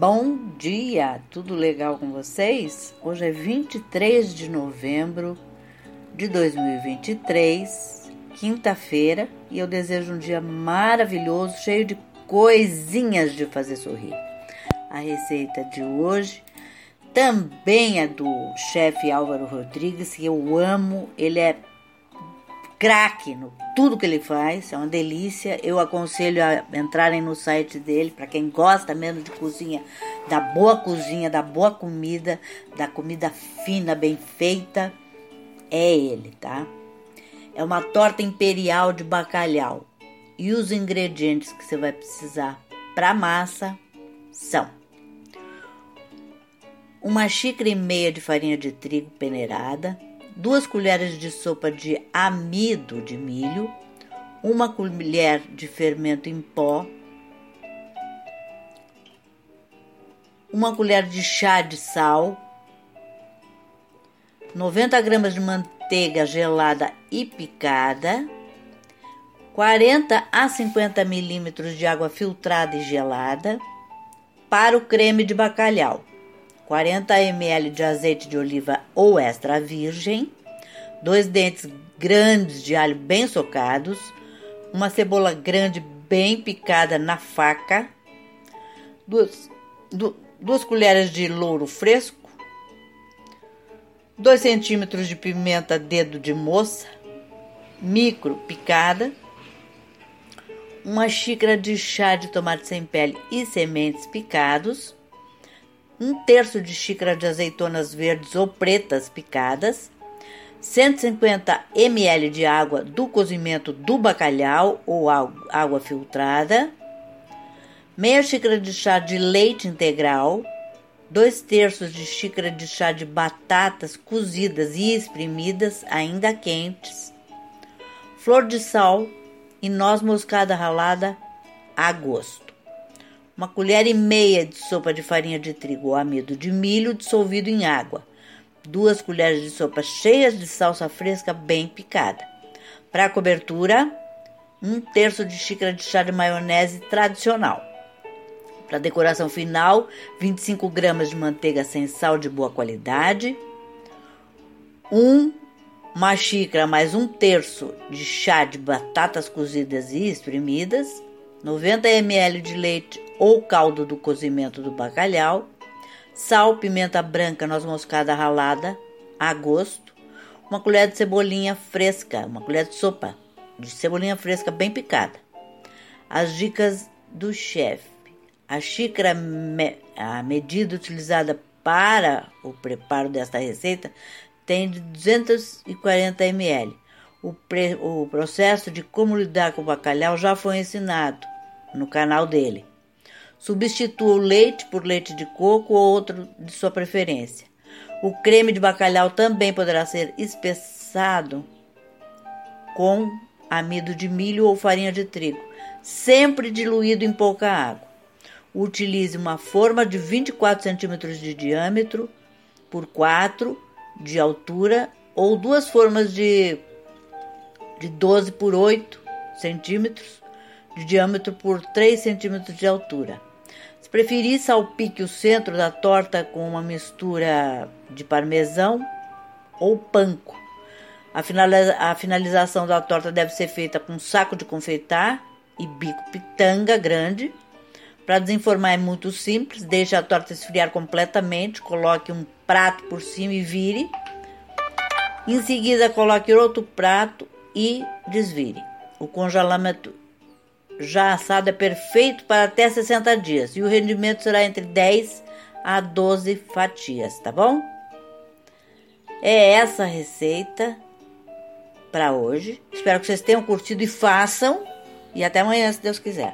Bom dia, tudo legal com vocês? Hoje é 23 de novembro de 2023, quinta-feira, e eu desejo um dia maravilhoso, cheio de coisinhas de fazer sorrir. A receita de hoje também é do chefe Álvaro Rodrigues, que eu amo, ele é craque no tudo que ele faz, é uma delícia. Eu aconselho a entrarem no site dele para quem gosta mesmo de cozinha, da boa cozinha, da boa comida, da comida fina, bem feita. É ele, tá? É uma torta imperial de bacalhau. E os ingredientes que você vai precisar para massa são uma xícara e meia de farinha de trigo peneirada, duas colheres de sopa de amido de milho, uma colher de fermento em pó, uma colher de chá de sal, 90 gramas de manteiga gelada e picada, 40 a 50 milímetros de água filtrada e gelada para o creme de bacalhau. 40 ml de azeite de oliva ou extra virgem, dois dentes grandes de alho bem socados, uma cebola grande bem picada na faca, duas, duas colheres de louro fresco, 2 centímetros de pimenta dedo de moça, micro picada, uma xícara de chá de tomate sem pele e sementes picados, um terço de xícara de azeitonas verdes ou pretas picadas, 150 ml de água do cozimento do bacalhau ou água filtrada, meia xícara de chá de leite integral, dois terços de xícara de chá de batatas cozidas e espremidas ainda quentes, flor de sal e noz moscada ralada a gosto uma colher e meia de sopa de farinha de trigo ou amido de milho dissolvido em água, duas colheres de sopa cheias de salsa fresca bem picada. Para cobertura, um terço de xícara de chá de maionese tradicional. Para decoração final, 25 gramas de manteiga sem sal de boa qualidade, um, uma xícara mais um terço de chá de batatas cozidas e espremidas, 90 ml de leite ou caldo do cozimento do bacalhau, sal, pimenta branca, noz moscada ralada a gosto, uma colher de cebolinha fresca, uma colher de sopa de cebolinha fresca bem picada. As dicas do chefe. A xícara, a medida utilizada para o preparo desta receita tem de 240 ml. O, o processo de como lidar com o bacalhau já foi ensinado no canal dele. Substitua o leite por leite de coco ou outro de sua preferência. O creme de bacalhau também poderá ser espessado com amido de milho ou farinha de trigo, sempre diluído em pouca água. Utilize uma forma de 24 centímetros de diâmetro por 4 de altura ou duas formas de, de 12 por 8 centímetros de diâmetro por 3 centímetros de altura. Se preferir, salpique o centro da torta com uma mistura de parmesão ou panko. A, finaliza a finalização da torta deve ser feita com um saco de confeitar e bico pitanga grande. Para desenformar é muito simples, deixe a torta esfriar completamente, coloque um prato por cima e vire. Em seguida, coloque outro prato e desvire. O congelamento já assado é perfeito para até 60 dias e o rendimento será entre 10 a 12 fatias, tá bom? É essa a receita para hoje. Espero que vocês tenham curtido e façam. E até amanhã, se Deus quiser.